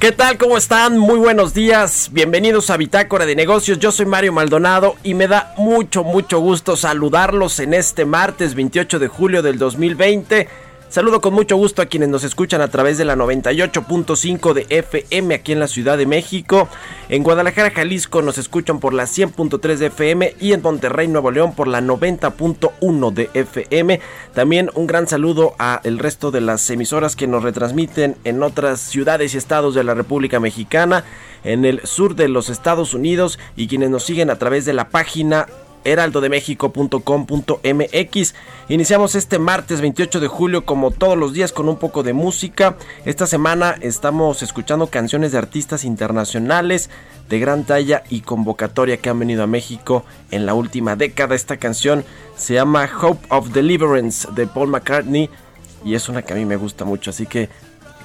¿Qué tal? ¿Cómo están? Muy buenos días. Bienvenidos a Bitácora de Negocios. Yo soy Mario Maldonado y me da mucho, mucho gusto saludarlos en este martes 28 de julio del 2020. Saludo con mucho gusto a quienes nos escuchan a través de la 98.5 de FM aquí en la Ciudad de México. En Guadalajara, Jalisco nos escuchan por la 100.3 de FM y en Monterrey, Nuevo León por la 90.1 de FM. También un gran saludo a el resto de las emisoras que nos retransmiten en otras ciudades y estados de la República Mexicana, en el sur de los Estados Unidos y quienes nos siguen a través de la página heraldodemexico.com.mx. Iniciamos este martes 28 de julio como todos los días con un poco de música. Esta semana estamos escuchando canciones de artistas internacionales de gran talla y convocatoria que han venido a México en la última década. Esta canción se llama Hope of Deliverance de Paul McCartney y es una que a mí me gusta mucho, así que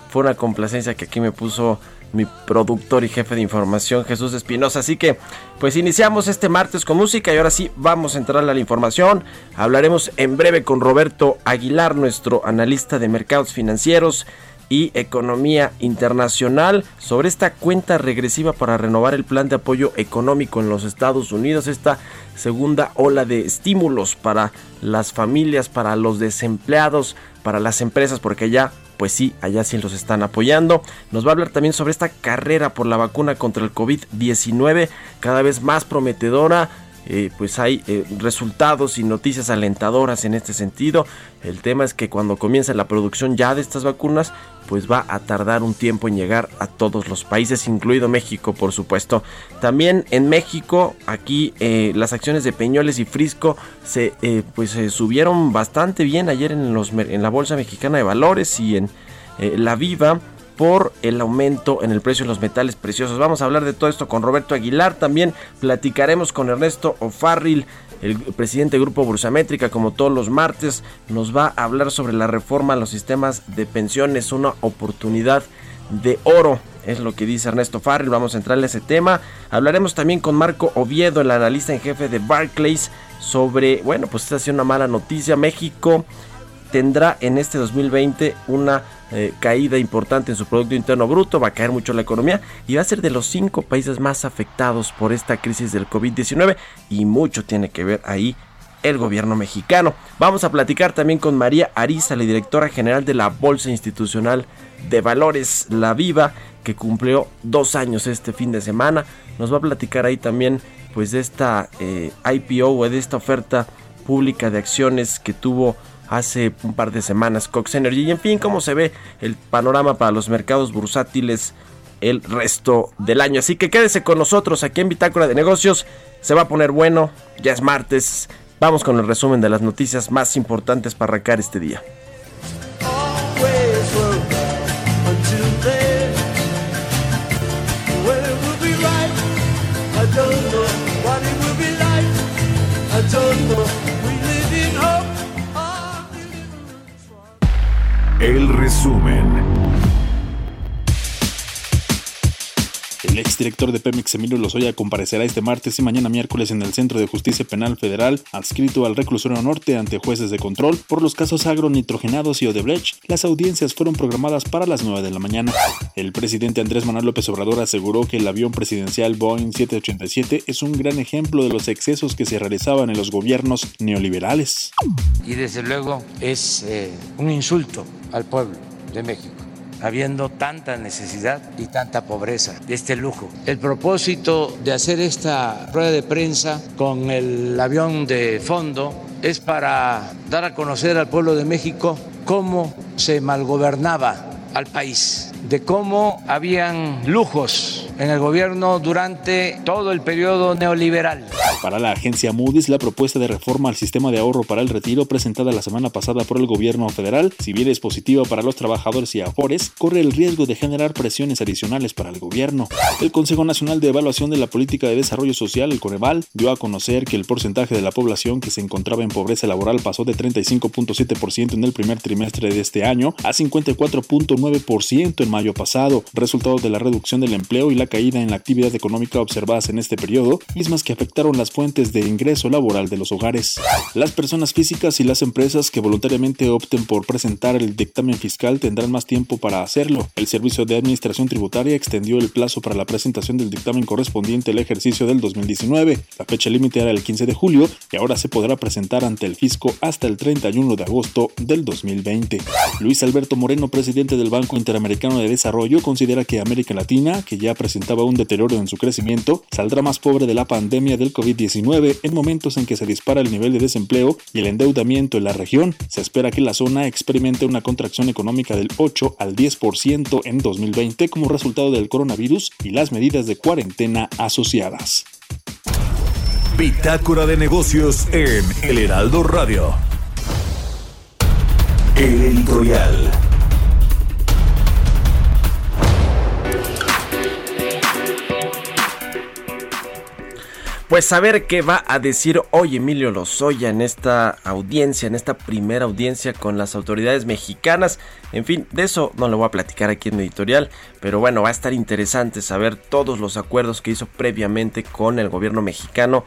fue una complacencia que aquí me puso mi productor y jefe de información Jesús Espinosa. Así que pues iniciamos este martes con música y ahora sí vamos a entrar a la información. Hablaremos en breve con Roberto Aguilar, nuestro analista de mercados financieros y economía internacional sobre esta cuenta regresiva para renovar el plan de apoyo económico en los Estados Unidos, esta segunda ola de estímulos para las familias, para los desempleados, para las empresas, porque ya pues sí, allá sí los están apoyando. Nos va a hablar también sobre esta carrera por la vacuna contra el COVID-19, cada vez más prometedora. Eh, pues hay eh, resultados y noticias alentadoras en este sentido. El tema es que cuando comience la producción ya de estas vacunas, pues va a tardar un tiempo en llegar a todos los países, incluido México, por supuesto. También en México, aquí eh, las acciones de Peñoles y Frisco se pues subieron bastante bien ayer en, los, en la Bolsa Mexicana de Valores y en la Viva por el aumento en el precio de los metales preciosos. Vamos a hablar de todo esto con Roberto Aguilar. También platicaremos con Ernesto O'Farrill, el presidente del Grupo Bursamétrica, como todos los martes. Nos va a hablar sobre la reforma a los sistemas de pensiones, una oportunidad de oro. Es lo que dice Ernesto Farrell. Vamos a entrarle a ese tema. Hablaremos también con Marco Oviedo, el analista en jefe de Barclays, sobre, bueno, pues esta ha sido una mala noticia. México tendrá en este 2020 una eh, caída importante en su Producto Interno Bruto, va a caer mucho la economía y va a ser de los cinco países más afectados por esta crisis del COVID-19 y mucho tiene que ver ahí el gobierno mexicano. Vamos a platicar también con María Ariza, la directora general de la Bolsa Institucional de Valores, La Viva, que cumplió dos años este fin de semana. Nos va a platicar ahí también pues de esta eh, IPO o de esta oferta pública de acciones que tuvo hace un par de semanas Cox Energy. Y en fin, cómo se ve el panorama para los mercados bursátiles el resto del año. Así que quédese con nosotros aquí en Bitácora de Negocios. Se va a poner bueno, ya es martes. Vamos con el resumen de las noticias más importantes para arrancar este día. Resumen. El exdirector de Pemex, Emilio Lozoya, comparecerá este martes y mañana miércoles en el Centro de Justicia Penal Federal, adscrito al Reclusorio Norte ante jueces de control por los casos agronitrogenados y Odebrecht. Las audiencias fueron programadas para las 9 de la mañana. El presidente Andrés Manuel López Obrador aseguró que el avión presidencial Boeing 787 es un gran ejemplo de los excesos que se realizaban en los gobiernos neoliberales. Y desde luego es eh, un insulto al pueblo de México habiendo tanta necesidad y tanta pobreza este lujo. El propósito de hacer esta rueda de prensa con el avión de fondo es para dar a conocer al pueblo de México cómo se malgobernaba al país, de cómo habían lujos en el gobierno durante todo el periodo neoliberal. Para la agencia Moody's, la propuesta de reforma al sistema de ahorro para el retiro presentada la semana pasada por el gobierno federal, si bien es positiva para los trabajadores y afores, corre el riesgo de generar presiones adicionales para el gobierno. El Consejo Nacional de Evaluación de la Política de Desarrollo Social, el Coneval, dio a conocer que el porcentaje de la población que se encontraba en pobreza laboral pasó de 35.7% en el primer trimestre de este año a 54.9% en mayo pasado, resultado de la reducción del empleo y la caída en la actividad económica observadas en este periodo, mismas que afectaron las fuentes de ingreso laboral de los hogares. Las personas físicas y las empresas que voluntariamente opten por presentar el dictamen fiscal tendrán más tiempo para hacerlo. El Servicio de Administración Tributaria extendió el plazo para la presentación del dictamen correspondiente al ejercicio del 2019. La fecha límite era el 15 de julio y ahora se podrá presentar ante el fisco hasta el 31 de agosto del 2020. Luis Alberto Moreno, presidente del Banco Interamericano de Desarrollo, considera que América Latina, que ya presentaba un deterioro en su crecimiento, saldrá más pobre de la pandemia del COVID-19 en momentos en que se dispara el nivel de desempleo y el endeudamiento en la región. Se espera que la zona experimente una contracción económica del 8 al 10% en 2020 como resultado del coronavirus y las medidas de cuarentena asociadas. Bitácora de negocios en El Heraldo Radio. El editorial. Pues saber qué va a decir hoy Emilio Lozoya en esta audiencia, en esta primera audiencia con las autoridades mexicanas. En fin, de eso no le voy a platicar aquí en editorial, pero bueno, va a estar interesante saber todos los acuerdos que hizo previamente con el gobierno mexicano,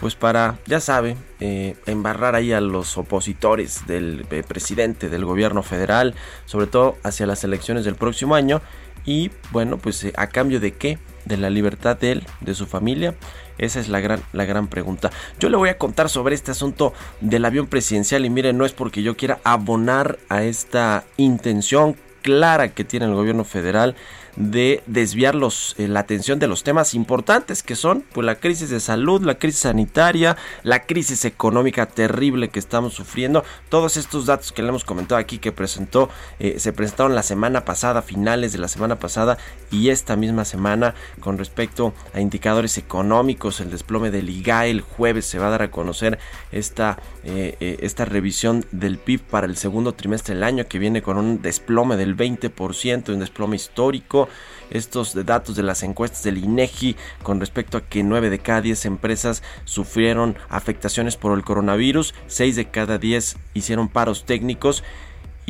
pues para, ya sabe, eh, embarrar ahí a los opositores del eh, presidente del gobierno federal, sobre todo hacia las elecciones del próximo año. Y bueno, pues eh, a cambio de qué? De la libertad de él, de su familia esa es la gran, la gran pregunta. Yo le voy a contar sobre este asunto del avión presidencial y miren, no es porque yo quiera abonar a esta intención clara que tiene el gobierno federal de desviar los, eh, la atención de los temas importantes que son pues, la crisis de salud, la crisis sanitaria, la crisis económica terrible que estamos sufriendo. Todos estos datos que le hemos comentado aquí que presentó, eh, se presentaron la semana pasada, finales de la semana pasada y esta misma semana con respecto a indicadores económicos, el desplome del IGAE el jueves se va a dar a conocer esta, eh, esta revisión del PIB para el segundo trimestre del año que viene con un desplome del 20%, un desplome histórico estos datos de las encuestas del INEGI con respecto a que 9 de cada 10 empresas sufrieron afectaciones por el coronavirus, 6 de cada 10 hicieron paros técnicos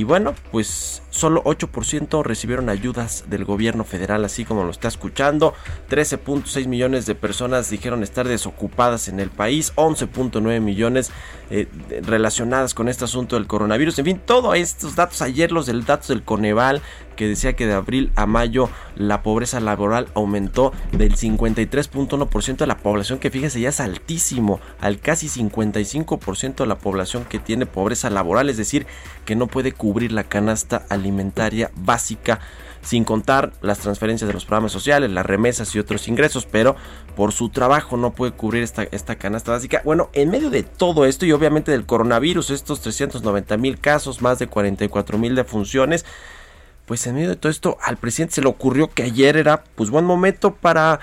y bueno, pues solo 8% recibieron ayudas del gobierno federal, así como lo está escuchando. 13.6 millones de personas dijeron estar desocupadas en el país, 11.9 millones eh, relacionadas con este asunto del coronavirus. En fin, todos estos datos, ayer los del datos del Coneval, que decía que de abril a mayo la pobreza laboral aumentó del 53.1% de la población, que fíjese ya es altísimo, al casi 55% de la población que tiene pobreza laboral, es decir, que no puede cubrir la canasta alimentaria básica sin contar las transferencias de los programas sociales, las remesas y otros ingresos, pero por su trabajo no puede cubrir esta, esta canasta básica. Bueno, en medio de todo esto y obviamente del coronavirus, estos 390 mil casos, más de 44 mil defunciones, pues en medio de todo esto al presidente se le ocurrió que ayer era pues buen momento para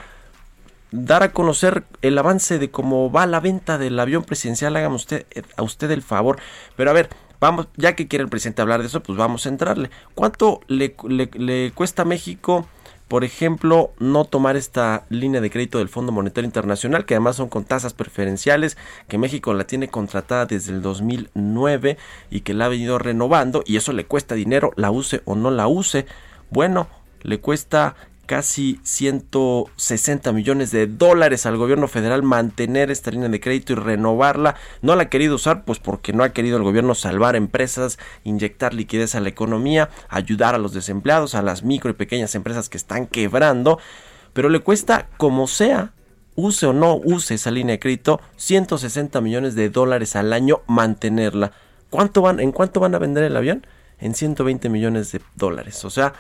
dar a conocer el avance de cómo va la venta del avión presidencial. Hágame usted a usted el favor. Pero a ver, vamos, ya que quiere el presidente hablar de eso, pues vamos a entrarle. ¿Cuánto le, le cuesta a México por ejemplo, no tomar esta línea de crédito del Fondo Monetario Internacional, que además son con tasas preferenciales, que México la tiene contratada desde el 2009 y que la ha venido renovando, y eso le cuesta dinero, la use o no la use. Bueno, le cuesta casi 160 millones de dólares al gobierno federal mantener esta línea de crédito y renovarla. No la ha querido usar pues porque no ha querido el gobierno salvar empresas, inyectar liquidez a la economía, ayudar a los desempleados, a las micro y pequeñas empresas que están quebrando, pero le cuesta como sea use o no use esa línea de crédito, 160 millones de dólares al año mantenerla. ¿Cuánto van, ¿En cuánto van a vender el avión? En 120 millones de dólares. O sea,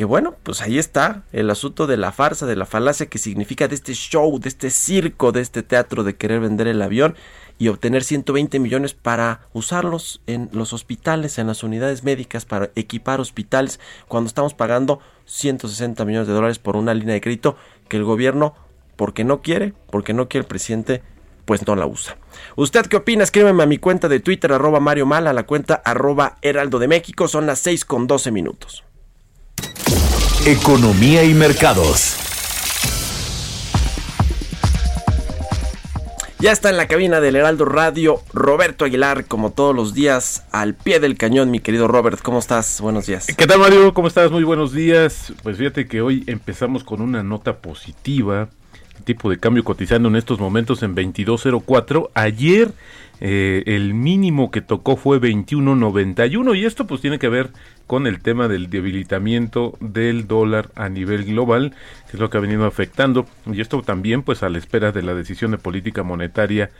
que bueno, pues ahí está el asunto de la farsa, de la falacia que significa de este show, de este circo, de este teatro de querer vender el avión y obtener 120 millones para usarlos en los hospitales, en las unidades médicas, para equipar hospitales, cuando estamos pagando 160 millones de dólares por una línea de crédito que el gobierno, porque no quiere, porque no quiere el presidente, pues no la usa. ¿Usted qué opina? Escríbeme a mi cuenta de Twitter, arroba Mario Mal, a la cuenta arroba Heraldo de México. Son las 6 con 12 minutos. Economía y mercados. Ya está en la cabina del Heraldo Radio Roberto Aguilar, como todos los días, al pie del cañón, mi querido Robert. ¿Cómo estás? Buenos días. ¿Qué tal, Mario? ¿Cómo estás? Muy buenos días. Pues fíjate que hoy empezamos con una nota positiva. El tipo de cambio cotizando en estos momentos en 22.04. Ayer eh, el mínimo que tocó fue 21.91 y esto pues tiene que ver con el tema del debilitamiento del dólar a nivel global, que es lo que ha venido afectando y esto también pues a la espera de la decisión de política monetaria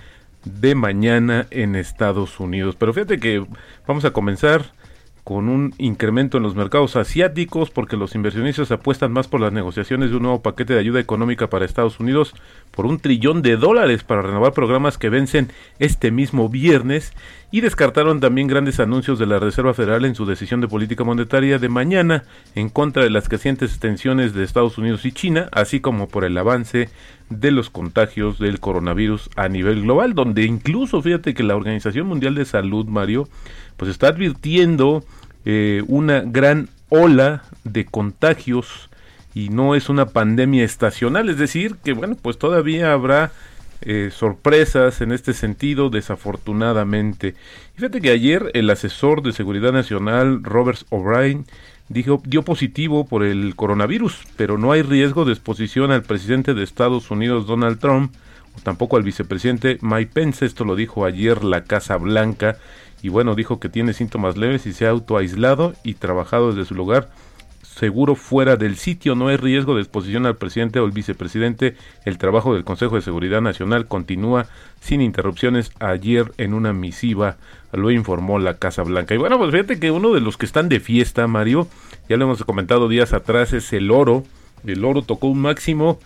de mañana en Estados Unidos. Pero fíjate que vamos a comenzar con un incremento en los mercados asiáticos porque los inversionistas apuestan más por las negociaciones de un nuevo paquete de ayuda económica para Estados Unidos por un trillón de dólares para renovar programas que vencen este mismo viernes y descartaron también grandes anuncios de la Reserva Federal en su decisión de política monetaria de mañana en contra de las crecientes tensiones de Estados Unidos y China, así como por el avance de los contagios del coronavirus a nivel global, donde incluso fíjate que la Organización Mundial de Salud, Mario, pues está advirtiendo eh, una gran ola de contagios y no es una pandemia estacional, es decir, que bueno, pues todavía habrá eh, sorpresas en este sentido, desafortunadamente. Fíjate que ayer el asesor de Seguridad Nacional, Robert O'Brien, dijo, dio positivo por el coronavirus, pero no hay riesgo de exposición al presidente de Estados Unidos, Donald Trump, o tampoco al vicepresidente Mike Pence. Esto lo dijo ayer la Casa Blanca y bueno, dijo que tiene síntomas leves y se ha autoaislado y trabajado desde su lugar seguro fuera del sitio. No hay riesgo de exposición al presidente o el vicepresidente. El trabajo del Consejo de Seguridad Nacional continúa sin interrupciones. Ayer en una misiva lo informó la Casa Blanca. Y bueno, pues fíjate que uno de los que están de fiesta, Mario, ya lo hemos comentado días atrás, es el oro. El oro tocó un máximo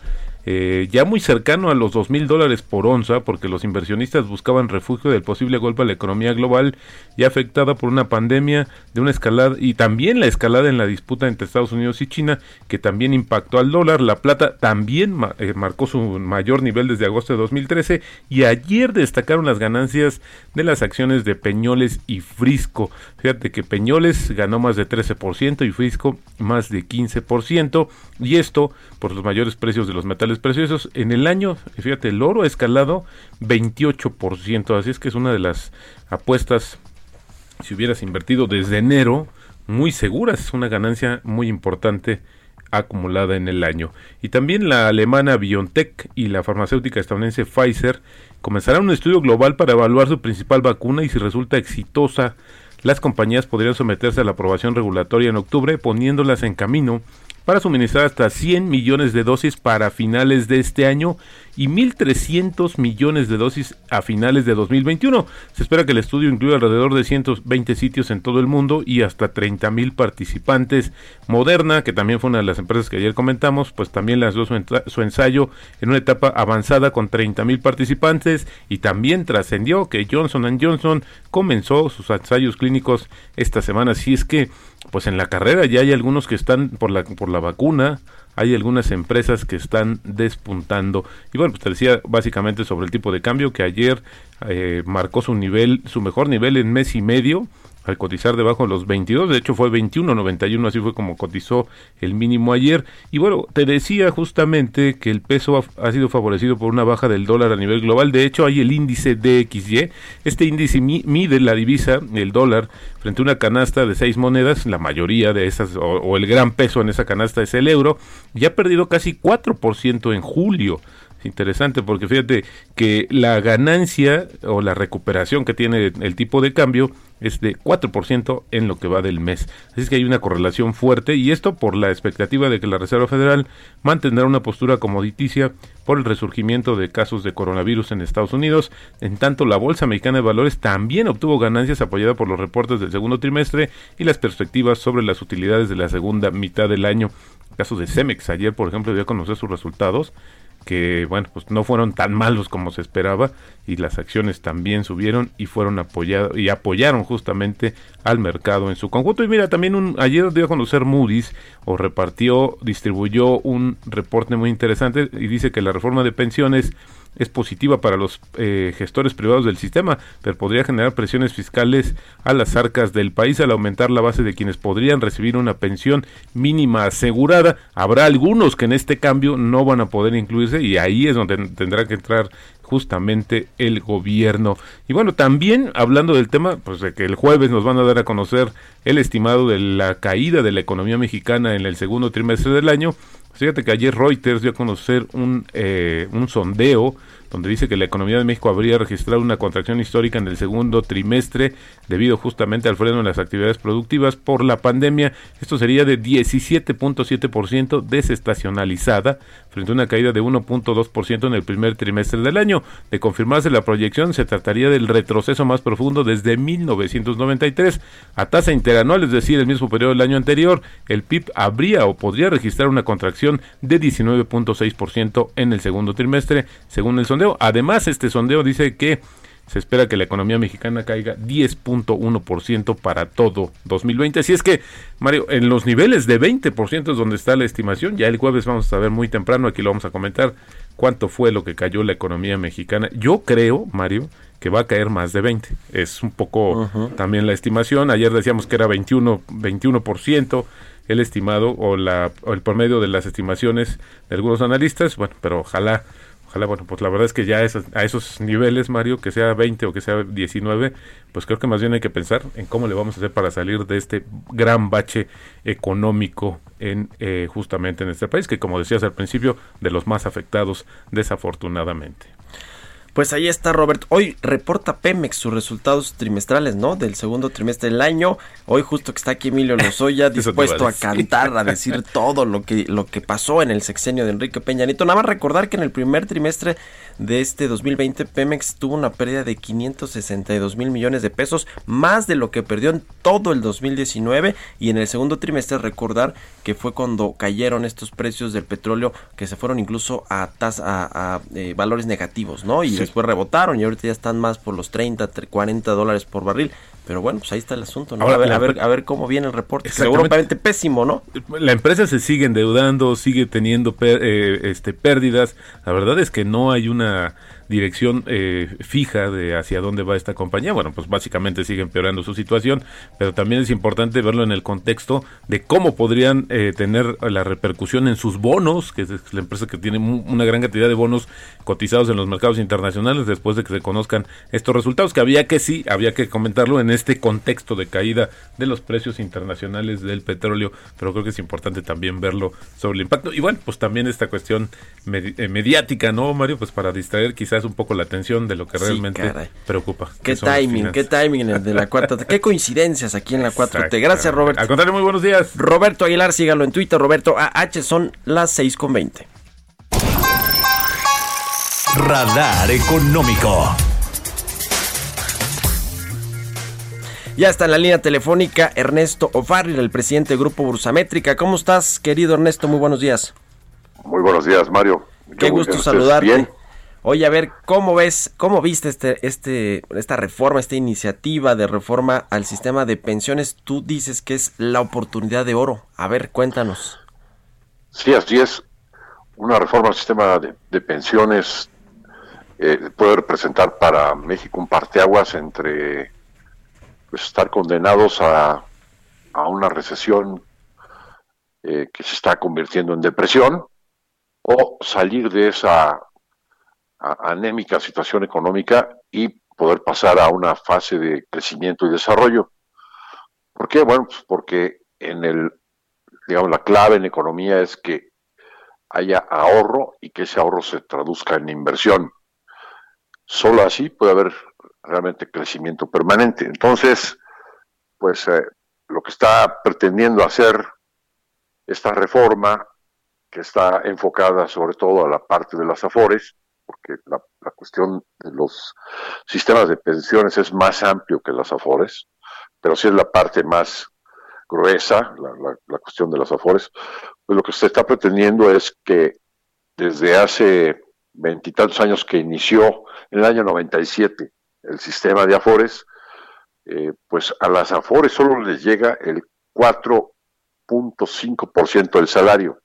eh, ya muy cercano a los dos mil dólares por onza, porque los inversionistas buscaban refugio del posible golpe a la economía global, ya afectada por una pandemia, de una escalada y también la escalada en la disputa entre Estados Unidos y China, que también impactó al dólar. La plata también eh, marcó su mayor nivel desde agosto de 2013 y ayer destacaron las ganancias de las acciones de Peñoles y Frisco. Fíjate que Peñoles ganó más de 13% y Frisco más de 15%, y esto por los mayores precios de los metales preciosos. En el año, fíjate, el oro ha escalado 28%, así es que es una de las apuestas, si hubieras invertido desde enero, muy seguras, es una ganancia muy importante acumulada en el año. Y también la alemana BioNTech y la farmacéutica estadounidense Pfizer comenzarán un estudio global para evaluar su principal vacuna y si resulta exitosa, las compañías podrían someterse a la aprobación regulatoria en octubre, poniéndolas en camino para suministrar hasta 100 millones de dosis para finales de este año y 1.300 millones de dosis a finales de 2021. Se espera que el estudio incluya alrededor de 120 sitios en todo el mundo y hasta 30.000 participantes. Moderna, que también fue una de las empresas que ayer comentamos, pues también lanzó su, ensayo en una etapa avanzada con 30.000 participantes y también trascendió que Johnson Johnson comenzó sus ensayos clínicos esta semana. Así es que, pues en la carrera ya hay algunos que están por la, por la vacuna, hay algunas empresas que están despuntando. Y bueno, pues te decía básicamente sobre el tipo de cambio que ayer eh, marcó su nivel, su mejor nivel en mes y medio al cotizar debajo de los 22, de hecho fue 21.91, así fue como cotizó el mínimo ayer. Y bueno, te decía justamente que el peso ha, sido favorecido por una baja del dólar a nivel global, de hecho hay el índice DXY, este índice mide la divisa, el dólar, frente a una canasta de seis monedas, la mayoría de esas, o, o el gran peso en esa canasta es el euro, y ha perdido casi 4% en julio interesante porque fíjate que la ganancia o la recuperación que tiene el tipo de cambio es de 4% en lo que va del mes. Así es que hay una correlación fuerte y esto por la expectativa de que la Reserva Federal mantendrá una postura comoditicia por el resurgimiento de casos de coronavirus en Estados Unidos. En tanto, la Bolsa Mexicana de Valores también obtuvo ganancias apoyada por los reportes del segundo trimestre y las perspectivas sobre las utilidades de la segunda mitad del año. caso de Cemex, ayer por ejemplo dio a conocer sus resultados que bueno, pues no fueron tan malos como se esperaba y las acciones también subieron y fueron apoyados y apoyaron justamente al mercado en su conjunto. Y mira, también un, ayer dio a conocer Moody's o repartió, distribuyó un reporte muy interesante y dice que la reforma de pensiones es positiva para los eh, gestores privados del sistema, pero podría generar presiones fiscales a las arcas del país al aumentar la base de quienes podrían recibir una pensión mínima asegurada. Habrá algunos que en este cambio no van a poder incluirse y ahí es donde tendrá que entrar justamente el gobierno. Y bueno, también hablando del tema, pues de que el jueves nos van a dar a conocer el estimado de la caída de la economía mexicana en el segundo trimestre del año. Fíjate que ayer Reuters dio a conocer un, eh, un sondeo donde dice que la economía de México habría registrado una contracción histórica en el segundo trimestre debido justamente al freno en las actividades productivas por la pandemia. Esto sería de 17.7% desestacionalizada frente a una caída de 1.2% en el primer trimestre del año. De confirmarse la proyección, se trataría del retroceso más profundo desde 1993. A tasa interanual, es decir, el mismo periodo del año anterior, el PIB habría o podría registrar una contracción de 19.6% en el segundo trimestre, según el sondeo Además, este sondeo dice que se espera que la economía mexicana caiga 10.1% para todo 2020. Así es que, Mario, en los niveles de 20% es donde está la estimación. Ya el jueves vamos a saber muy temprano, aquí lo vamos a comentar, cuánto fue lo que cayó la economía mexicana. Yo creo, Mario, que va a caer más de 20. Es un poco también la estimación. Ayer decíamos que era 21, 21% el estimado o, la, o el promedio de las estimaciones de algunos analistas. Bueno, pero ojalá bueno, pues la verdad es que ya a esos niveles, Mario, que sea 20 o que sea 19, pues creo que más bien hay que pensar en cómo le vamos a hacer para salir de este gran bache económico en eh, justamente en este país, que como decías al principio, de los más afectados desafortunadamente. Pues ahí está Robert. Hoy reporta Pemex sus resultados trimestrales, ¿no? Del segundo trimestre del año. Hoy justo que está aquí Emilio Lozoya dispuesto a, cantar, a decir todo lo que, lo que pasó en el sexenio de Enrique Peña Nieto. Nada más recordar que en el primer trimestre de este 2020 Pemex tuvo una pérdida de 562 mil millones de pesos, más de lo que perdió en todo el 2019 y en el segundo trimestre recordar que fue cuando cayeron estos precios del petróleo que se fueron incluso a, a, eh, valores negativos, ¿no? Y después rebotaron y ahorita ya están más por los 30, 40 dólares por barril. Pero bueno, pues ahí está el asunto, ¿no? a, ver, a, ver, a ver cómo viene el reporte. Seguramente pésimo, ¿no? La empresa se sigue endeudando, sigue teniendo eh, este, pérdidas. La verdad es que no hay una dirección eh, fija de hacia dónde va esta compañía. Bueno, pues básicamente sigue empeorando su situación, pero también es importante verlo en el contexto de cómo podrían eh, tener la repercusión en sus bonos, que es la empresa que tiene una gran cantidad de bonos cotizados en los mercados internacionales después de que se conozcan estos resultados, que había que sí, había que comentarlo en este contexto de caída de los precios internacionales del petróleo, pero creo que es importante también verlo sobre el impacto. Y bueno, pues también esta cuestión eh, mediática, ¿no, Mario? Pues para distraer quizás un poco la atención de lo que realmente preocupa. Qué timing, qué timing el de la cuarta Qué coincidencias aquí en la 4T. Gracias, Roberto. Al contrario, muy buenos días. Roberto Aguilar, sígalo en Twitter, Roberto AH, son las 6 con 20. Radar Económico. Ya está en la línea telefónica Ernesto O'Farrill, el presidente del Grupo Bursamétrica. ¿Cómo estás, querido Ernesto? Muy buenos días. Muy buenos días, Mario. Qué gusto saludarte. Bien. Oye, a ver, ¿cómo ves, cómo viste este, este, esta reforma, esta iniciativa de reforma al sistema de pensiones? Tú dices que es la oportunidad de oro. A ver, cuéntanos. Sí, así es. Una reforma al sistema de, pensiones eh, puede representar para México un parteaguas entre pues estar condenados a, a una recesión eh, que se está convirtiendo en depresión o salir de esa anémica situación económica y poder pasar a una fase de crecimiento y desarrollo. ¿Por qué? Bueno, pues porque en el, digamos, la clave en economía es que haya ahorro y que ese ahorro se traduzca en inversión. Solo así puede haber realmente crecimiento permanente. Entonces, pues eh, lo que está pretendiendo hacer esta reforma, que está enfocada sobre todo a la parte de las afores, porque la, cuestión de los sistemas de pensiones es más amplio que las afores, pero sí es la parte más gruesa, la, la- la cuestión de las afores, pues lo que se está pretendiendo es que desde hace veintitantos años que inició en el año 97 el sistema de afores, eh, pues a las afores solo les llega el 4.5% del salario.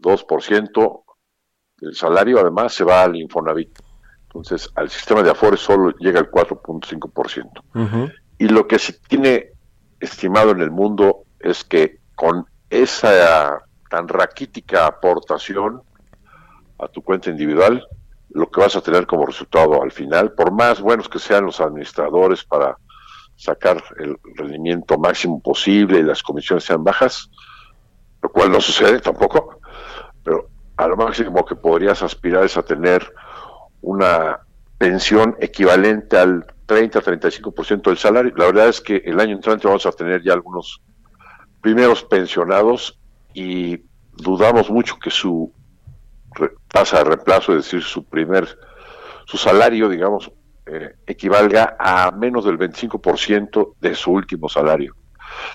2% del salario además se va al Infonavit. Entonces, al sistema de afores solo llega el 4.5%. Ujú. Y lo que se tiene estimado en el mundo es que con esa tan raquítica aportación a tu cuenta individual, lo que vas a tener como resultado al final, por más buenos que sean los administradores para sacar el rendimiento máximo posible y las comisiones sean bajas, lo cual no sucede tampoco, pero a lo máximo que podrías aspirar es a tener una pensión equivalente al 30-35% del salario. La verdad es que el año entrante vamos a tener ya algunos primeros pensionados y dudamos mucho que su tasa de reemplazo, es decir, su primer, su salario, digamos, eh, equivalga a menos del 25% de su último salario.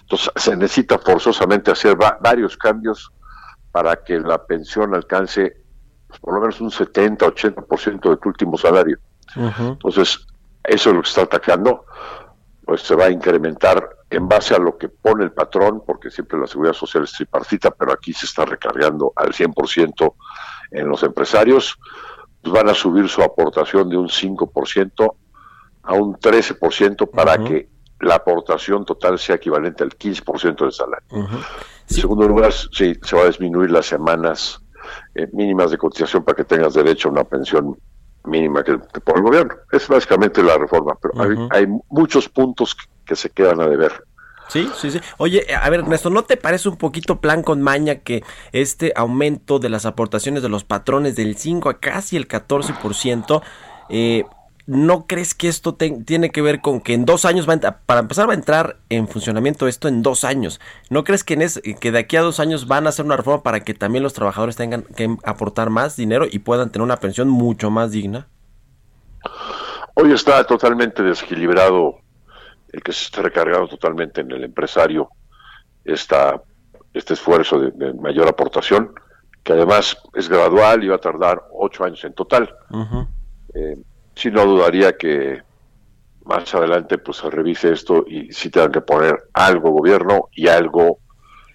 Entonces, se necesita forzosamente hacer va- varios cambios para que la pensión alcance pues, por lo menos un 70-80% de tu último salario. Entonces, eso es lo que está atacando, pues se va a incrementar en base a lo que pone el patrón, porque siempre la seguridad social es tripartita, pero aquí se está recargando al 100% en los empresarios, pues van a subir su aportación de un 5% a un 13% para que la aportación total sea equivalente al 15% del salario. En Sí. segundo lugar, sí, se va a disminuir las semanas eh, mínimas de cotización para que tengas derecho a una pensión mínima que te pone el gobierno. Es básicamente la reforma, pero hay- hay, muchos puntos que, que se quedan a deber. Sí, sí, sí. Oye, a ver, Ernesto, ¿no te parece un poquito plan con maña que este aumento de las aportaciones de los patrones del 5 a casi el 14%, eh, ¿no crees que esto tiene que ver con que en dos años va a para empezar va a entrar en funcionamiento esto en dos años? ¿No crees que, en es- que de aquí a dos años van a hacer una reforma para que también los trabajadores tengan que aportar más dinero y puedan tener una pensión mucho más digna? Hoy está totalmente desequilibrado el que se está recargando totalmente en el empresario esta, este esfuerzo de, de mayor aportación, que además es gradual y va a tardar ocho años en total. Eh, sí no dudaría que más adelante pues se revise esto y sí tengan que poner algo gobierno y algo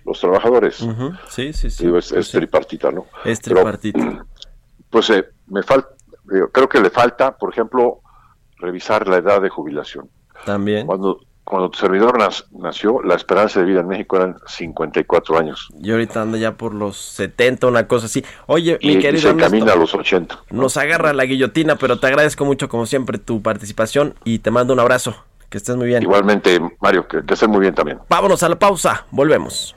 los trabajadores. Sí, sí, sí. Digo, es, es sí. tripartita, ¿no? Es Pero, tripartito. pues eh, me falta, creo que le falta, por ejemplo, revisar la edad de jubilación. También. Cuando cuando tu servidor nas- nació, la esperanza de vida en México eran 54 años. Y ahorita anda ya por los 70, una cosa así. Oye, Y, mi y querido se Ernesto, camina a los 80. nos agarra la guillotina, pero te agradezco mucho como siempre tu participación y te mando un abrazo. Que estés muy bien. Igualmente, Mario, que, que estén muy bien también. Vámonos a la pausa, volvemos.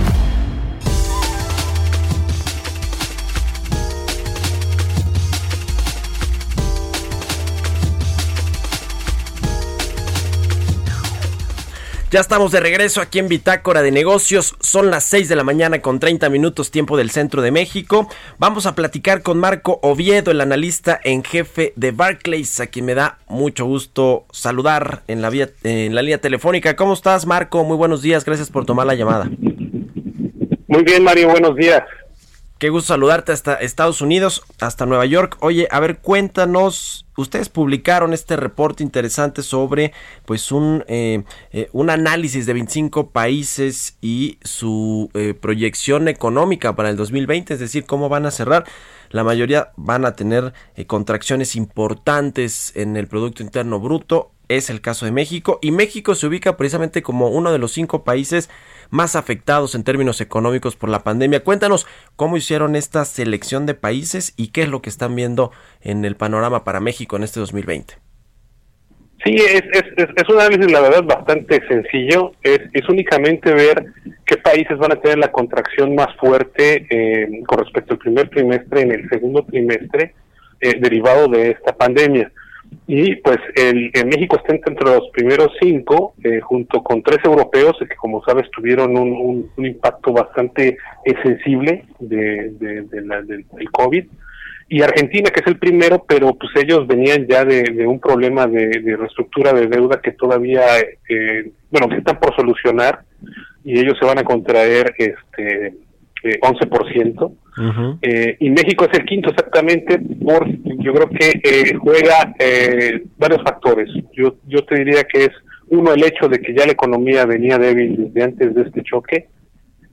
Ya estamos de regreso aquí en Bitácora de Negocios. Son las 6 de la mañana con 30 minutos tiempo del centro de México. Vamos a platicar con Marco Oviedo, el analista en jefe de Barclays, a quien me da mucho gusto saludar en la, vía, en la línea telefónica. ¿Cómo estás, Marco? Muy buenos días. Gracias por tomar la llamada. Muy bien, Mario, buenos días. Qué gusto saludarte hasta Estados Unidos, hasta Nueva York. Oye, a ver, cuéntanos, ustedes publicaron este reporte interesante sobre pues un, eh, eh, análisis de 25 países y su eh, proyección económica para el 2020, es decir, cómo van a cerrar. La mayoría van a tener contracciones importantes en el Producto Interno Bruto. Es el caso de México y México se ubica precisamente como uno de los cinco países más afectados en términos económicos por la pandemia. Cuéntanos cómo hicieron esta selección de países y qué es lo que están viendo en el panorama para México en este 2020. Sí, es, es, es, un análisis, la verdad, bastante sencillo. Es, es únicamente ver qué países van a tener la contracción más fuerte eh, con respecto al primer trimestre en el segundo trimestre eh, derivado de esta pandemia. Y pues el, México está entre los primeros cinco, eh, junto con tres europeos que como sabes tuvieron un, un, impacto bastante sensible de, de, la, del, COVID. Y Argentina, que es el primero, pero pues ellos venían ya de, un problema de, reestructura de deuda que todavía, eh, bueno, que están por solucionar y ellos se van a contraer este eh, 11%. Eh, y México es el quinto exactamente por, yo creo que eh, juega eh, varios factores. Yo, yo te diría que es uno el hecho de que ya la economía venía débil desde antes de este choque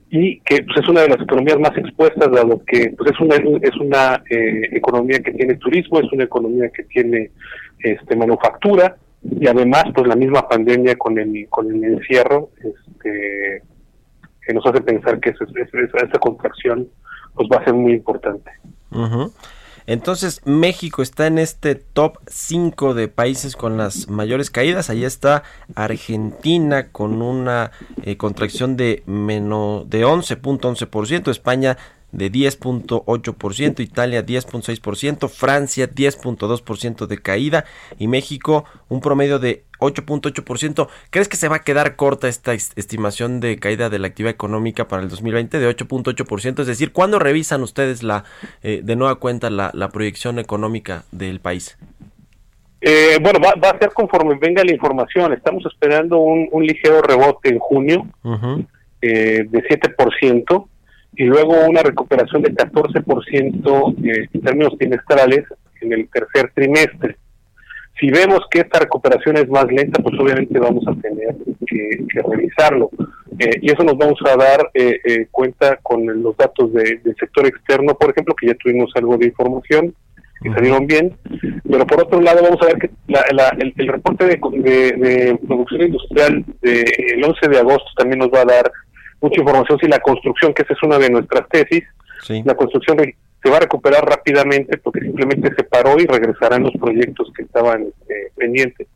y que pues, es una de las economías más expuestas dado que pues, es una es una economía que tiene turismo, es una economía que tiene este manufactura y además pues la misma pandemia con el con el encierro este que nos hace pensar que esa, esa contracción pues va a ser muy importante. Entonces México está en este top 5 de países con las mayores caídas. Ahí está Argentina con una eh, contracción de menos de 11.11%, España de 10.8%, Italia 10.6%, Francia 10.2% de caída y México un promedio de 8.8%. ¿Crees que se va a quedar corta esta estimación de caída de la actividad económica para el 2020 de 8.8%? Es decir, ¿cuándo revisan ustedes la eh, de nueva cuenta la, proyección económica del país? Eh, bueno, va, a ser conforme venga la información. Estamos esperando un, ligero rebote en junio eh, de 7% y luego una recuperación de 14% eh, en términos trimestrales en el tercer trimestre. Si vemos que esta recuperación es más lenta, pues obviamente vamos a tener que, revisarlo. Eh, y eso nos vamos a dar eh, eh, cuenta con los datos del sector externo, por ejemplo, que ya tuvimos algo de información que salieron bien, pero por otro lado vamos a ver que el, reporte de, de, producción industrial del 11 de agosto también nos va a dar mucha información si la construcción, que esa es una de nuestras tesis, la construcción se va a recuperar rápidamente porque simplemente se paró y regresarán los proyectos que estaban este, pendientes.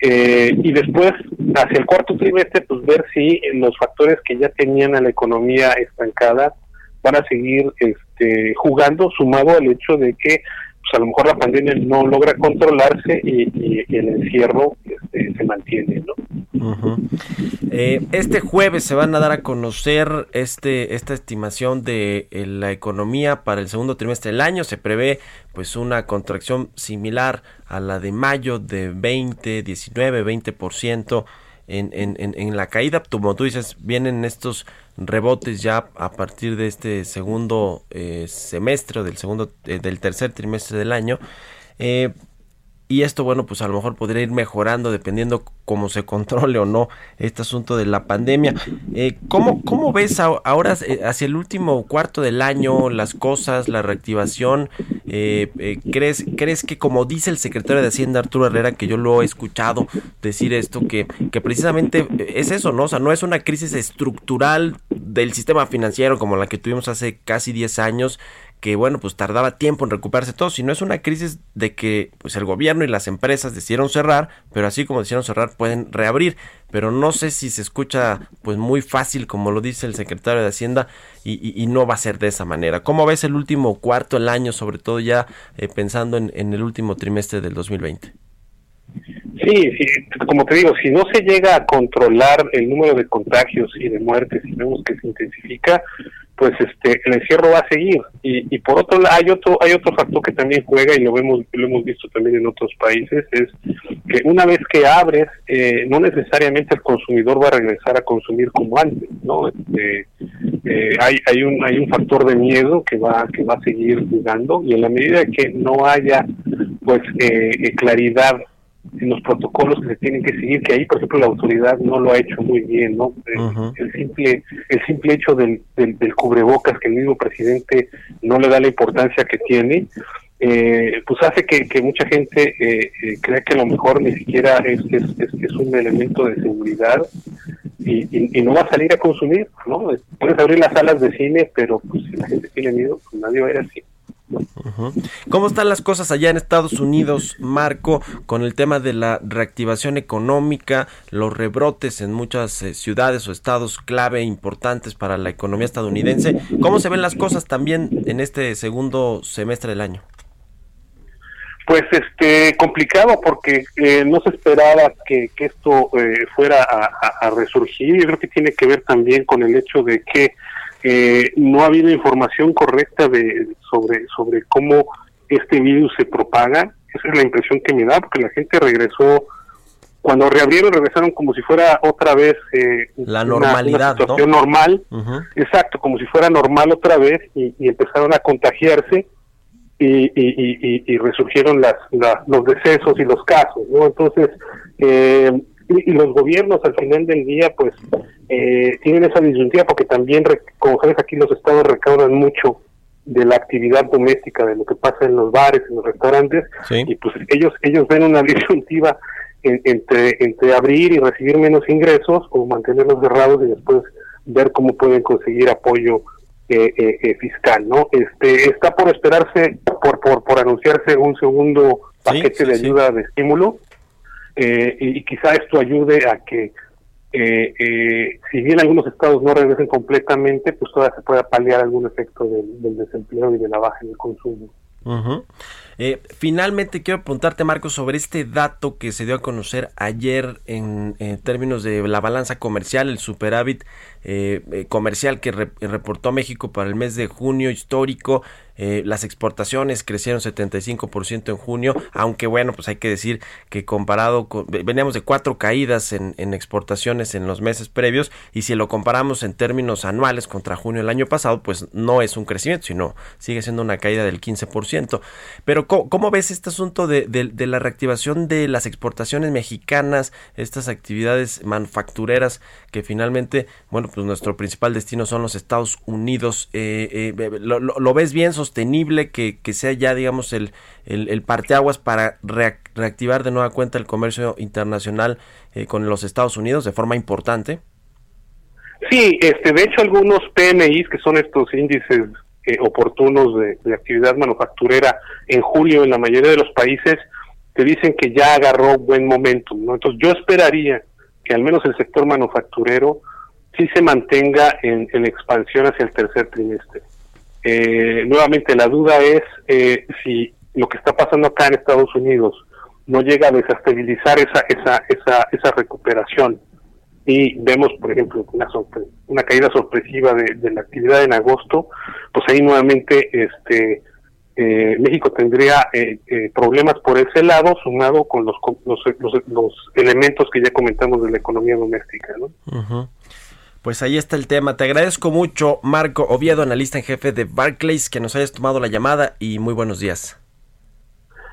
Eh, y después, hacia el cuarto trimestre, pues ver si los factores que ya tenían a la economía estancada van a seguir este, jugando, sumado al hecho de que pues a lo mejor la pandemia no logra controlarse y, el encierro este, se mantiene, ¿no? Eh, este jueves se van a dar a conocer este esta estimación de eh, la economía para el segundo trimestre del año. Se prevé pues una contracción similar a la de mayo de 20, 19, 20% en, en, en, la caída. Como tú dices, vienen estos rebotes ya a partir de este segundo eh, semestre, del segundo, eh, del tercer trimestre del año. Eh, y esto, bueno, pues a lo mejor podría ir mejorando dependiendo cómo se controle o no este asunto de la pandemia. Eh, ¿cómo, ¿Cómo ves ahora eh, hacia el último cuarto del año las cosas, la reactivación? Eh, eh, ¿crees, ¿Crees que como dice el secretario de Hacienda Arturo Herrera, que yo lo he escuchado decir esto, que, que precisamente es eso, ¿no? O sea, no es una crisis estructural del sistema financiero como la que tuvimos hace casi 10 años, que bueno, pues tardaba tiempo en recuperarse todo, si no es una crisis de que pues el gobierno y las empresas decidieron cerrar, pero así como decidieron cerrar pueden reabrir, pero no sé si se escucha pues muy fácil como lo dice el secretario de Hacienda y, no va a ser de esa manera. ¿Cómo ves el último cuarto del año, sobre todo ya eh, pensando en, en el último trimestre del 2020? Sí, sí, como te digo, si no se llega a controlar el número de contagios y de muertes y vemos que se intensifica, pues este el encierro va a seguir. Y, y por otro lado hay otro hay otro factor que también juega y lo vemos lo hemos visto también en otros países es que una vez que abres eh, no necesariamente el consumidor va a regresar a consumir como antes no este, Eh, hay, hay, un, hay un factor de miedo que va, que va a seguir jugando y en la medida que no haya pues eh, eh, claridad los protocolos que se tienen que seguir, que ahí, por ejemplo, la autoridad no lo ha hecho muy bien, ¿no? El simple el simple hecho del, del, del, cubrebocas que el mismo presidente no le da la importancia que tiene, eh, pues hace que, que mucha gente eh, eh, crea que a lo mejor ni siquiera es, es, es, un elemento de seguridad y, y, y, no va a salir a consumir, ¿no? Puedes abrir las salas de cine, pero pues si la gente tiene miedo, pues nadie va a ir al cine. ¿Cómo están las cosas allá en Estados Unidos, Marco, con el tema de la reactivación económica, los rebrotes en muchas eh, ciudades o estados clave importantes para la economía estadounidense? ¿Cómo se ven las cosas también en este segundo semestre del año? Pues este complicado porque eh, no se esperaba que, esto eh, fuera a, a, resurgir. Yo creo que tiene que ver también con el hecho de que eh, no ha habido información correcta de sobre sobre cómo este virus se propaga. Esa es la impresión que me da porque la gente regresó cuando reabrieron regresaron como si fuera otra vez eh, la normalidad, una situación ¿no? normal, uh -huh. exacto, como si fuera normal otra vez y, y empezaron a contagiarse y, y, y, y resurgieron las, la, los decesos y los casos, ¿no? Entonces, eh, y, los gobiernos al final del día, pues, eh, tienen esa disyuntiva porque también, como sabes, aquí los estados recaudan mucho de la actividad doméstica, de lo que pasa en los bares, en los restaurantes, sí. y pues ellos ellos ven una disyuntiva en, entre entre abrir y recibir menos ingresos o mantenerlos cerrados y después ver cómo pueden conseguir apoyo eh, eh, fiscal, ¿no? Este está por esperarse, por por, por anunciarse un segundo paquete sí, sí, de ayuda de estímulo eh, y, quizá esto ayude a que eh, eh, si bien algunos estados no regresen completamente, pues todavía se pueda paliar algún efecto del, desempleo y de la baja en el consumo. Eh, finalmente quiero preguntarte, Marcos, sobre este dato que se dio a conocer ayer en, términos de la balanza comercial, el superávit eh, comercial que re reportó México para el mes de junio histórico. Eh, las exportaciones crecieron 75% en junio, aunque bueno, pues hay que decir que comparado con, veníamos de cuatro caídas en, exportaciones en los meses previos y si lo comparamos en términos anuales contra junio del año pasado, pues no es un crecimiento, sino sigue siendo una caída del 15%. Pero ¿cómo, ves este asunto de, la reactivación de las exportaciones mexicanas, estas actividades manufactureras que finalmente, bueno, pues nuestro principal destino son los Estados Unidos? Eh, eh, ¿lo, ves bien sostenible que, que sea ya, digamos, el, el, el parteaguas para reactivar de nueva cuenta el comercio internacional eh, con los Estados Unidos de forma importante? Sí, este, de hecho algunos PMIs, que son estos índices eh, oportunos de, de, actividad manufacturera en julio en la mayoría de los países, te dicen que ya agarró buen momentum, ¿no? Entonces yo esperaría que al menos el sector manufacturero sí se mantenga en, expansión hacia el tercer trimestre. Eh, nuevamente la duda es eh, si lo que está pasando acá en Estados Unidos no llega a desestabilizar esa esa esa esa recuperación y vemos por ejemplo una una caída sorpresiva de, de, la actividad en agosto pues ahí nuevamente este eh, México tendría eh, eh, problemas por ese lado sumado con los, los, los, los elementos que ya comentamos de la economía doméstica ¿no? Uh -huh. Pues ahí está el tema. Te agradezco mucho, Marco Oviedo, analista en jefe de Barclays, que nos hayas tomado la llamada y muy buenos días.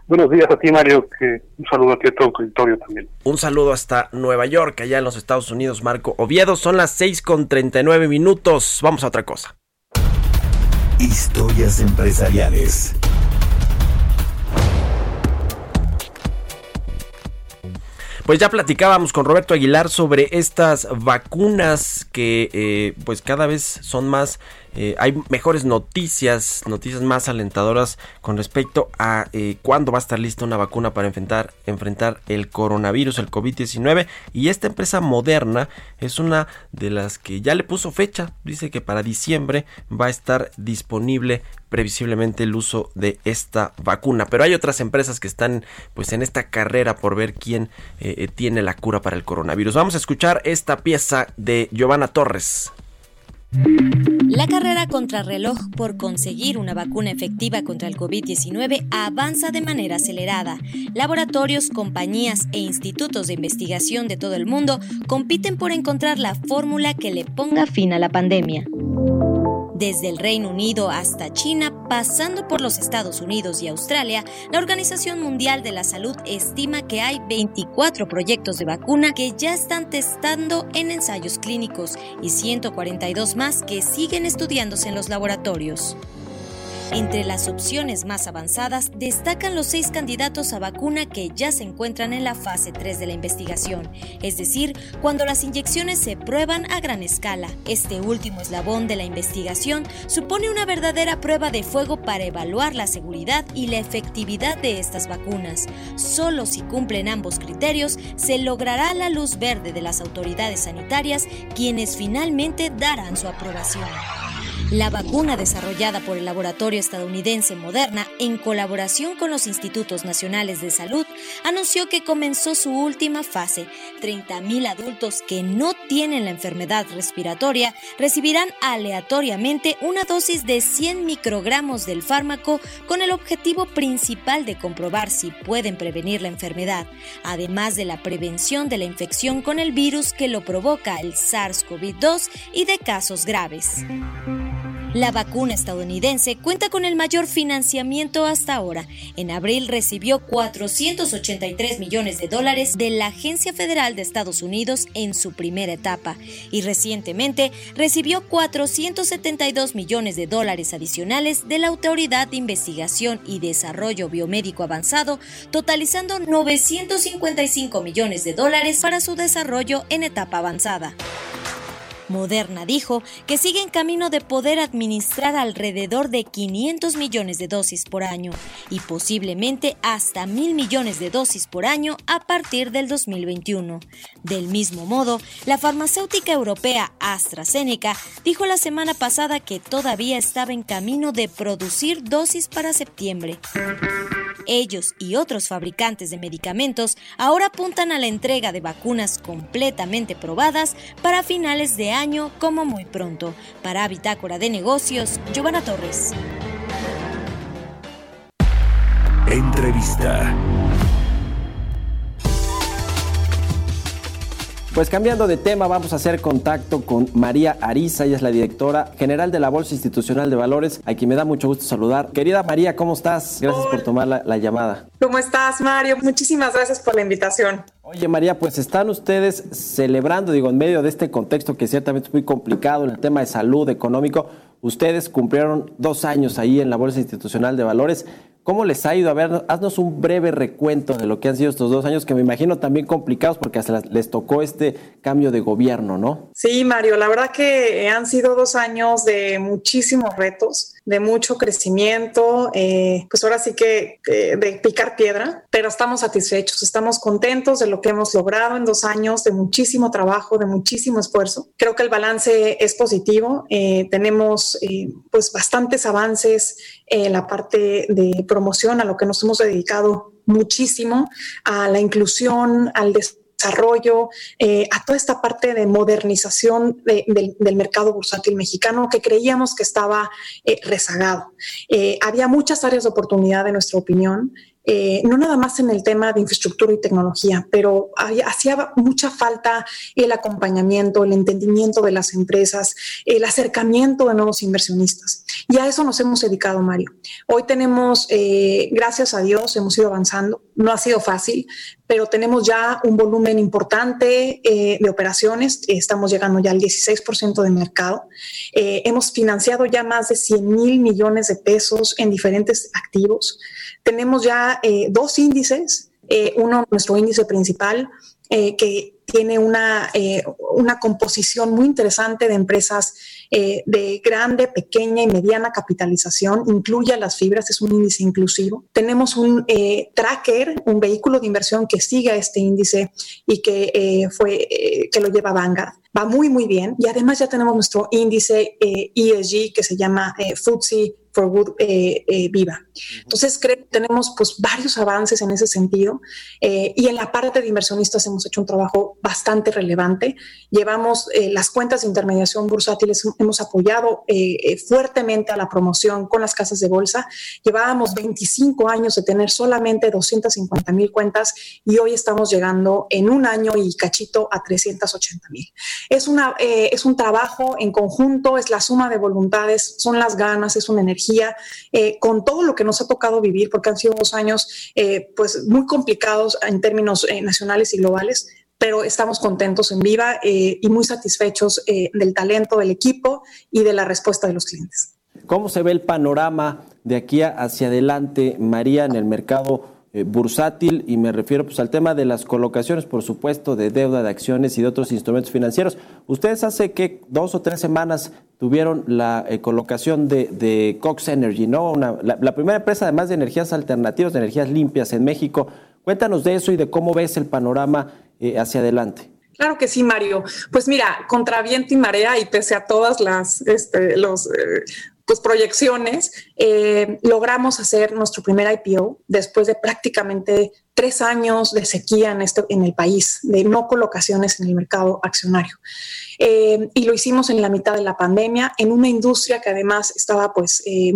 Buenos días a ti, Mario. Que un saludo a ti a todo tu auditorio también. Un saludo hasta Nueva York, allá en los Estados Unidos, Marco Oviedo. Son las 6 con 39 minutos. Vamos a otra cosa. Historias empresariales. Pues ya platicábamos con Roberto Aguilar sobre estas vacunas que eh, pues cada vez son más eh, hay mejores noticias, noticias más alentadoras con respecto a eh, cuándo va a estar lista una vacuna para enfrentar, el coronavirus, el COVID-19. Y esta empresa moderna es una de las que ya le puso fecha. Dice que para diciembre va a estar disponible previsiblemente el uso de esta vacuna. Pero hay otras empresas que están pues en esta carrera por ver quién eh, tiene la cura para el coronavirus. Vamos a escuchar esta pieza de Giovanna Torres. La carrera contrarreloj por conseguir una vacuna efectiva contra el COVID-19 avanza de manera acelerada. Laboratorios, compañías e institutos de investigación de todo el mundo compiten por encontrar la fórmula que le ponga fin a la pandemia. Desde el Reino Unido hasta China, pasando por los Estados Unidos y Australia, la Organización Mundial de la Salud estima que hay 24 proyectos de vacuna que ya están testando en ensayos clínicos y 142 más que siguen estudiándose en los laboratorios. Entre las opciones más avanzadas destacan los seis candidatos a vacuna que ya se encuentran en la fase 3 de la investigación, es decir, cuando las inyecciones se prueban a gran escala. Este último eslabón de la investigación supone una verdadera prueba de fuego para evaluar la seguridad y la efectividad de estas vacunas. Solo si cumplen ambos criterios se logrará la luz verde de las autoridades sanitarias, quienes finalmente darán su aprobación. La vacuna desarrollada por el laboratorio estadounidense Moderna, en colaboración con los Institutos Nacionales de Salud, anunció que comenzó su última fase. 30.000 adultos que no tienen la enfermedad respiratoria recibirán aleatoriamente una dosis de 100 microgramos del fármaco con el objetivo principal de comprobar si pueden prevenir la enfermedad, además de la prevención de la infección con el virus que lo provoca el SARS-CoV-2 y de casos graves. La vacuna estadounidense cuenta con el mayor financiamiento hasta ahora. En abril recibió 483 millones de dólares de la Agencia Federal de Estados Unidos en su primera etapa y recientemente recibió 472 millones de dólares adicionales de la Autoridad de Investigación y Desarrollo Biomédico Avanzado, totalizando 955 millones de dólares para su desarrollo en etapa avanzada. Moderna dijo que sigue en camino de poder administrar alrededor de 500 millones de dosis por año y posiblemente hasta mil millones de dosis por año a partir del 2021. Del mismo modo, la farmacéutica europea AstraZeneca dijo la semana pasada que todavía estaba en camino de producir dosis para septiembre. Ellos y otros fabricantes de medicamentos ahora apuntan a la entrega de vacunas completamente probadas para finales de año como muy pronto. Para Bitácora de Negocios, Giovanna Torres. Entrevista. Pues cambiando de tema, vamos a hacer contacto con María Ariza, ella es la directora general de la Bolsa Institucional de Valores, a quien me da mucho gusto saludar. Querida María, ¿cómo estás? Gracias por tomar la, la llamada. ¿Cómo estás, Mario? Muchísimas gracias por la invitación. Oye, María, pues están ustedes celebrando, digo, en medio de este contexto que ciertamente es muy complicado en el tema de salud, económico, ustedes cumplieron dos años ahí en la Bolsa Institucional de Valores. ¿Cómo les ha ido? A ver, haznos un breve recuento de lo que han sido estos dos años, que me imagino también complicados porque hasta les tocó este cambio de gobierno, ¿no? Sí, Mario, la verdad que han sido dos años de muchísimos retos de mucho crecimiento, eh, pues ahora sí que eh, de picar piedra, pero estamos satisfechos, estamos contentos de lo que hemos logrado en dos años, de muchísimo trabajo, de muchísimo esfuerzo. Creo que el balance es positivo, eh, tenemos pues bastantes avances en la parte de promoción, a lo que nos hemos dedicado muchísimo, a la inclusión, al desarrollo desarrollo, eh, a toda esta parte de modernización del mercado bursátil mexicano que creíamos que estaba eh, rezagado. Eh, había muchas áreas de oportunidad, en nuestra opinión, no nada más en el tema de infraestructura y tecnología, pero hacía mucha falta el acompañamiento, el entendimiento de las empresas, el acercamiento de nuevos inversionistas. Y a eso nos hemos dedicado, Mario. Hoy tenemos, eh, gracias a Dios, hemos ido avanzando. No ha sido fácil, pero tenemos ya un volumen importante eh, de operaciones. Estamos llegando ya al 16% de mercado. hemos financiado ya más de 100 mil millones de pesos en diferentes activos tenemos ya eh, dos índices, eh, uno, nuestro índice principal, eh, que tiene una, una composición muy interesante de empresas de grande, pequeña y mediana capitalización, incluye las fibras, es un índice inclusivo. Tenemos un tracker, un vehículo de inversión que sigue a este índice y que, fue, que lo lleva Vanguard. Va muy, muy bien. Y además ya tenemos nuestro índice ESG que se llama FTSE for Good Viva. Entonces, creo que tenemos pues varios avances en ese sentido y en la parte de inversionistas hemos hecho un trabajo bastante relevante. Llevamos las cuentas de intermediación bursátiles, hemos apoyado fuertemente a la promoción con las casas de bolsa. Llevábamos 25 años de tener solamente 250 mil cuentas y hoy estamos llegando en un año y cachito a 380 mil. Es, una, eh, es un trabajo en conjunto, es la suma de voluntades, son las ganas, es una energía, eh, con todo lo que nos ha tocado vivir, porque han sido dos años eh, pues muy complicados en términos nacionales y globales, pero estamos contentos en Viva y muy satisfechos del talento del equipo y de la respuesta de los clientes. ¿Cómo se ve el panorama de aquí hacia adelante, María, en el mercado eh, bursátil? Y me refiero pues, al tema de las colocaciones, por supuesto, de deuda, de acciones y de otros instrumentos financieros. Ustedes hace que dos o tres semanas tuvieron la eh, colocación de, Cox Energy, ¿no? la, primera empresa además de energías alternativas, de energías limpias en México. Cuéntanos de eso y de cómo ves el panorama eh, hacia adelante. Claro que sí, Mario. Pues mira, contra viento y marea y pese a todas las este, los pues, proyecciones, eh, logramos hacer nuestro primer IPO después de prácticamente tres años de sequía en, este, en el país, de no colocaciones en el mercado accionario. Eh, y lo hicimos en la mitad de la pandemia, en una industria que además estaba pues eh,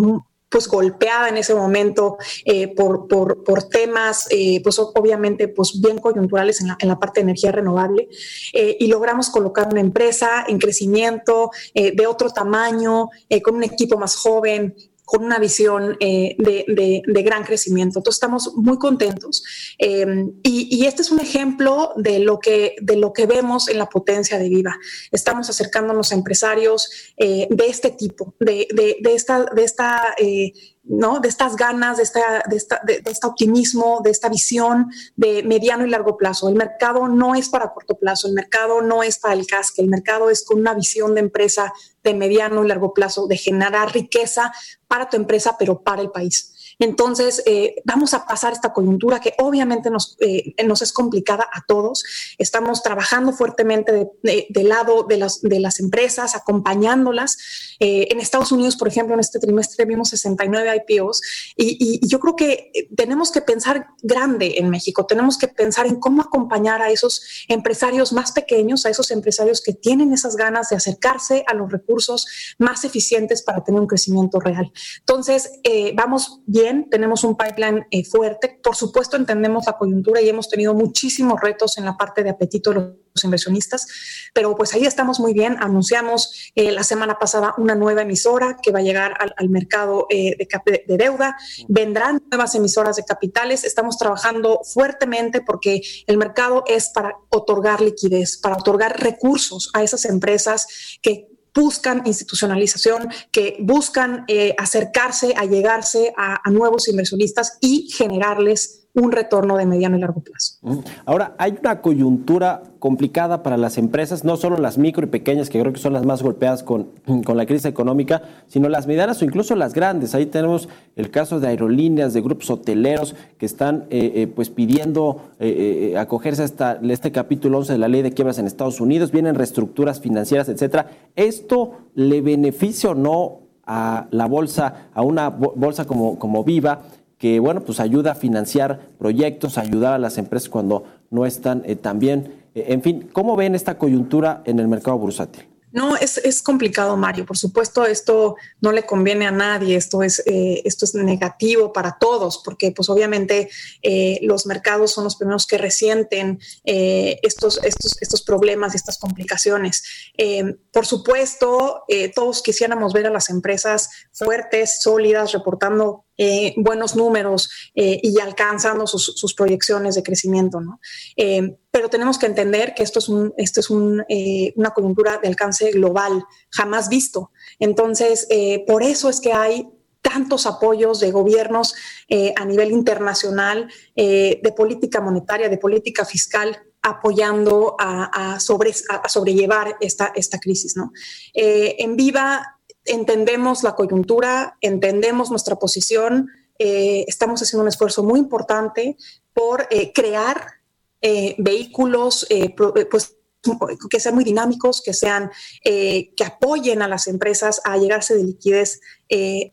pues golpeada en ese momento eh, por, por, temas, eh, pues obviamente pues bien coyunturales en la, en la parte de energía renovable eh, y logramos colocar una empresa en crecimiento de otro tamaño, con un equipo más joven, con una visión eh, de, gran crecimiento. Entonces estamos muy contentos em, y, este es un ejemplo de lo, que, de lo que vemos en la potencia de Viva. Estamos acercándonos a empresarios eh, de este tipo, de, esta... De esta eh, ¿no? de estas ganas, de, esta, de, esta, de, este optimismo, de esta visión de mediano y largo plazo. El mercado no es para corto plazo, el mercado no es para el casque, el mercado es con una visión de empresa de mediano y largo plazo, de generar riqueza para tu empresa, pero para el país. Entonces, eh, vamos a pasar esta coyuntura que obviamente nos, eh, nos es complicada a todos. Estamos trabajando fuertemente del lado de las, de las empresas, acompañándolas. Eh, en Estados Unidos, por ejemplo, en este trimestre vimos 69 IPOs y, y, yo creo que tenemos que pensar grande en México. Tenemos que pensar en cómo acompañar a esos empresarios más pequeños, a esos empresarios que tienen esas ganas de acercarse a los recursos más eficientes para tener un crecimiento real. Entonces, vamos bien tenemos un pipeline eh, fuerte. Por supuesto, entendemos la coyuntura y hemos tenido muchísimos retos en la parte de apetito de los inversionistas, pero pues ahí estamos muy bien. Anunciamos eh, la semana pasada una nueva emisora que va a llegar al, mercado eh, de, de, deuda. Vendrán nuevas emisoras de capitales. Estamos trabajando fuertemente porque el mercado es para otorgar liquidez, para otorgar recursos a esas empresas que buscan institucionalización, que buscan eh, acercarse, a llegarse a, a nuevos inversionistas y generarles un retorno de mediano y largo plazo. Ahora, hay una coyuntura complicada para las empresas, no solo las micro y pequeñas, que creo que son las más golpeadas con, con la crisis económica, sino las medianas o incluso las grandes. Ahí tenemos el caso de aerolíneas, de grupos hoteleros que están eh, eh, pues pidiendo eh, acogerse a esta, este capítulo 11 de la ley de quiebras en Estados Unidos, vienen reestructuras financieras, etcétera. ¿Esto le beneficia o no a la bolsa, a una bolsa como, como Viva? Que bueno, pues ayuda a financiar proyectos, ayudar a las empresas cuando no están eh, tan bien. Eh, en fin, ¿cómo ven esta coyuntura en el mercado bursátil? No, es, es, complicado, Mario. Por supuesto, esto no le conviene a nadie. Esto es, eh, esto es negativo para todos, porque, pues, obviamente, los mercados son los primeros que resienten estos, estos, estos problemas y estas complicaciones. por supuesto, todos quisiéramos ver a las empresas fuertes, sólidas, reportando buenos números y alcanzando sus, sus, proyecciones de crecimiento, ¿no? pero tenemos que entender que esto es, un, esto es un, eh, una coyuntura de alcance global, jamás visto. Entonces, eh, por eso es que hay tantos apoyos de gobiernos eh, a nivel internacional, de política monetaria, de política fiscal, apoyando a, sobre, a sobrellevar esta, esta crisis. ¿no? en Viva entendemos la coyuntura, entendemos nuestra posición, estamos haciendo un esfuerzo muy importante por crear eh, vehículos eh, eh, pues, que sean muy dinámicos, que sean, que apoyen a las empresas a llegarse de liquidez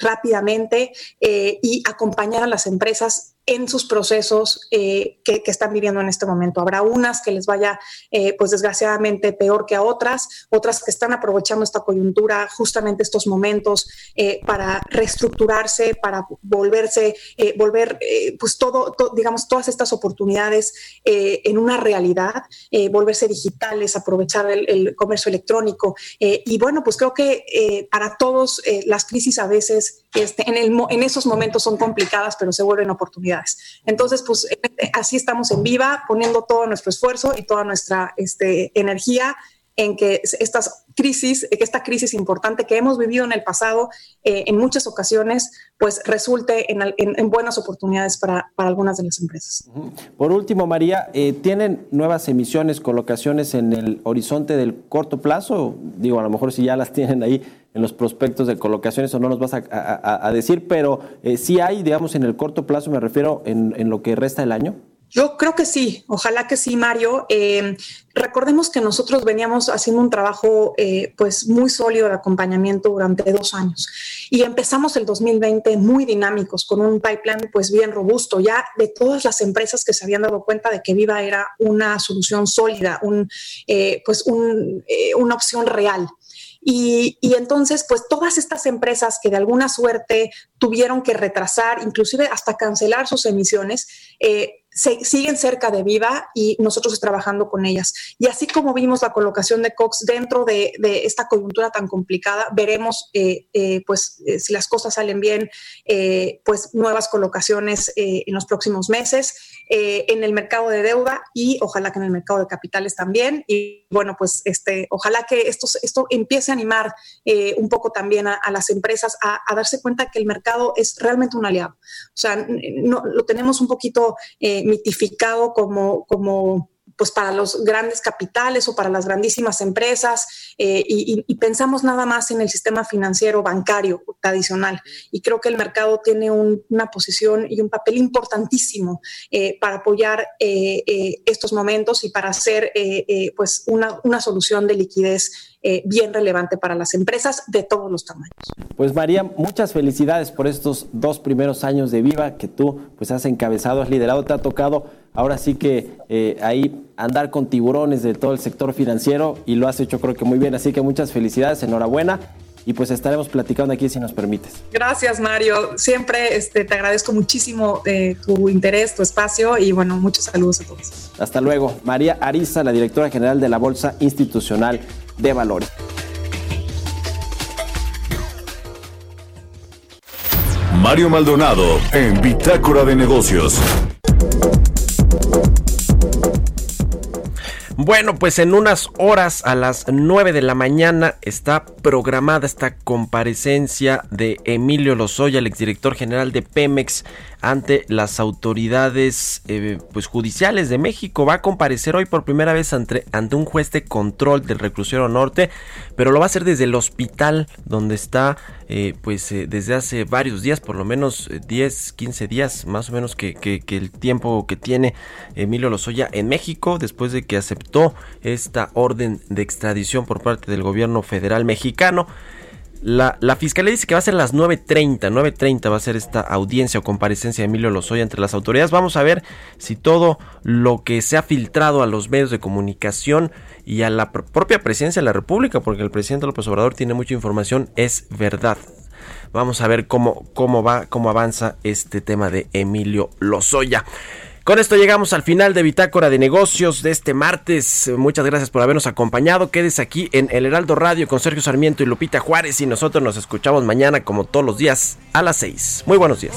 rápidamente y acompañar a las empresas en sus procesos eh, que, están viviendo en este momento. Habrá unas que les vaya, eh, pues desgraciadamente, peor que a otras, otras que están aprovechando esta coyuntura, justamente estos momentos, eh, para reestructurarse, para volverse, volver, pues todo, digamos, todas estas oportunidades en una realidad, volverse digitales, aprovechar el, comercio electrónico. y bueno, pues creo que para todos las crisis a veces este, en, el, esos momentos son complicadas, pero se vuelven oportunidades. Entonces, pues eh, así estamos en viva, poniendo todo nuestro esfuerzo y toda nuestra este, energía en que estas crisis, que esta crisis importante que hemos vivido en el pasado eh, en muchas ocasiones, pues resulte en, buenas oportunidades para, algunas de las empresas. Por último, María, eh, ¿tienen nuevas emisiones, colocaciones en el horizonte del corto plazo? Digo, a lo mejor si ya las tienen ahí en los prospectos de colocaciones o no nos vas a, decir, pero eh, sí hay, digamos, en el corto plazo, me refiero en, lo que resta del año. Yo creo que sí, ojalá que sí, Mario. Eh, recordemos que nosotros veníamos haciendo un trabajo eh, pues muy sólido de acompañamiento durante dos años y empezamos el 2020 muy dinámicos con un pipeline pues bien robusto ya de todas las empresas que se habían dado cuenta de que Viva era una solución sólida, un, pues una opción real. Y, entonces, pues todas estas empresas que de alguna suerte tuvieron que retrasar, inclusive hasta cancelar sus emisiones, eh, siguen cerca de Viva y nosotros trabajando con ellas. Y así como vimos la colocación de Cox dentro de, esta coyuntura tan complicada, veremos eh, eh, pues si las cosas salen bien, pues nuevas colocaciones en los próximos meses. Eh, en el mercado de deuda y ojalá que en el mercado de capitales también. Y bueno, pues este, ojalá que esto, esto empiece a animar eh, un poco también a, las empresas a, darse cuenta que el mercado es realmente un aliado. O sea, no, lo tenemos un poquito eh, mitificado como, como pues para los grandes capitales o para las grandísimas empresas eh, y, pensamos nada más en el sistema financiero bancario tradicional. Y creo que el mercado tiene una posición y un papel importantísimo eh, para apoyar eh, estos momentos y para hacer pues una, una solución de liquidez bien relevante para las empresas de todos los tamaños. Pues María, muchas felicidades por estos dos primeros años de Viva que tú pues has encabezado, has liderado, te ha tocado ahora sí que eh, ahí andar con tiburones de todo el sector financiero y lo has hecho creo que muy bien, así que muchas felicidades, enhorabuena y pues estaremos platicando aquí si nos permites. Gracias Mario, siempre este, te agradezco muchísimo eh, tu interés, tu espacio y bueno, muchos saludos a todos. Hasta luego, María Ariza, la directora general de la Bolsa Institucional de Valores. Mario Maldonado en Bitácora de Negocios. Bueno, pues en unas horas a las 9 de la mañana está programada esta comparecencia de Emilio Lozoya, el exdirector general de Pemex, ante las autoridades eh, pues judiciales de México. Va a comparecer hoy por primera vez ante, ante un juez de control del reclusorio norte, pero lo va a hacer desde el hospital donde está eh, pues eh, desde hace varios días, por lo menos 10, 15 días más o menos que, que, el tiempo que tiene Emilio Lozoya en México después de que aceptó esta orden de extradición por parte del gobierno federal mexicano. La, fiscalía dice que va a ser a las 9.30, 9.30 va a ser esta audiencia o comparecencia de Emilio Lozoya entre las autoridades. Vamos a ver si todo lo que se ha filtrado a los medios de comunicación y a la propia presidencia de la República, porque el presidente López Obrador tiene mucha información, es verdad. Vamos a ver cómo, cómo va, cómo avanza este tema de Emilio Lozoya. Con esto llegamos al final de Bitácora de Negocios de este martes. Muchas gracias por habernos acompañado. Quedes aquí en El Heraldo Radio con Sergio Sarmiento y Lupita Juárez y nosotros nos escuchamos mañana como todos los días a las 6. Muy buenos días.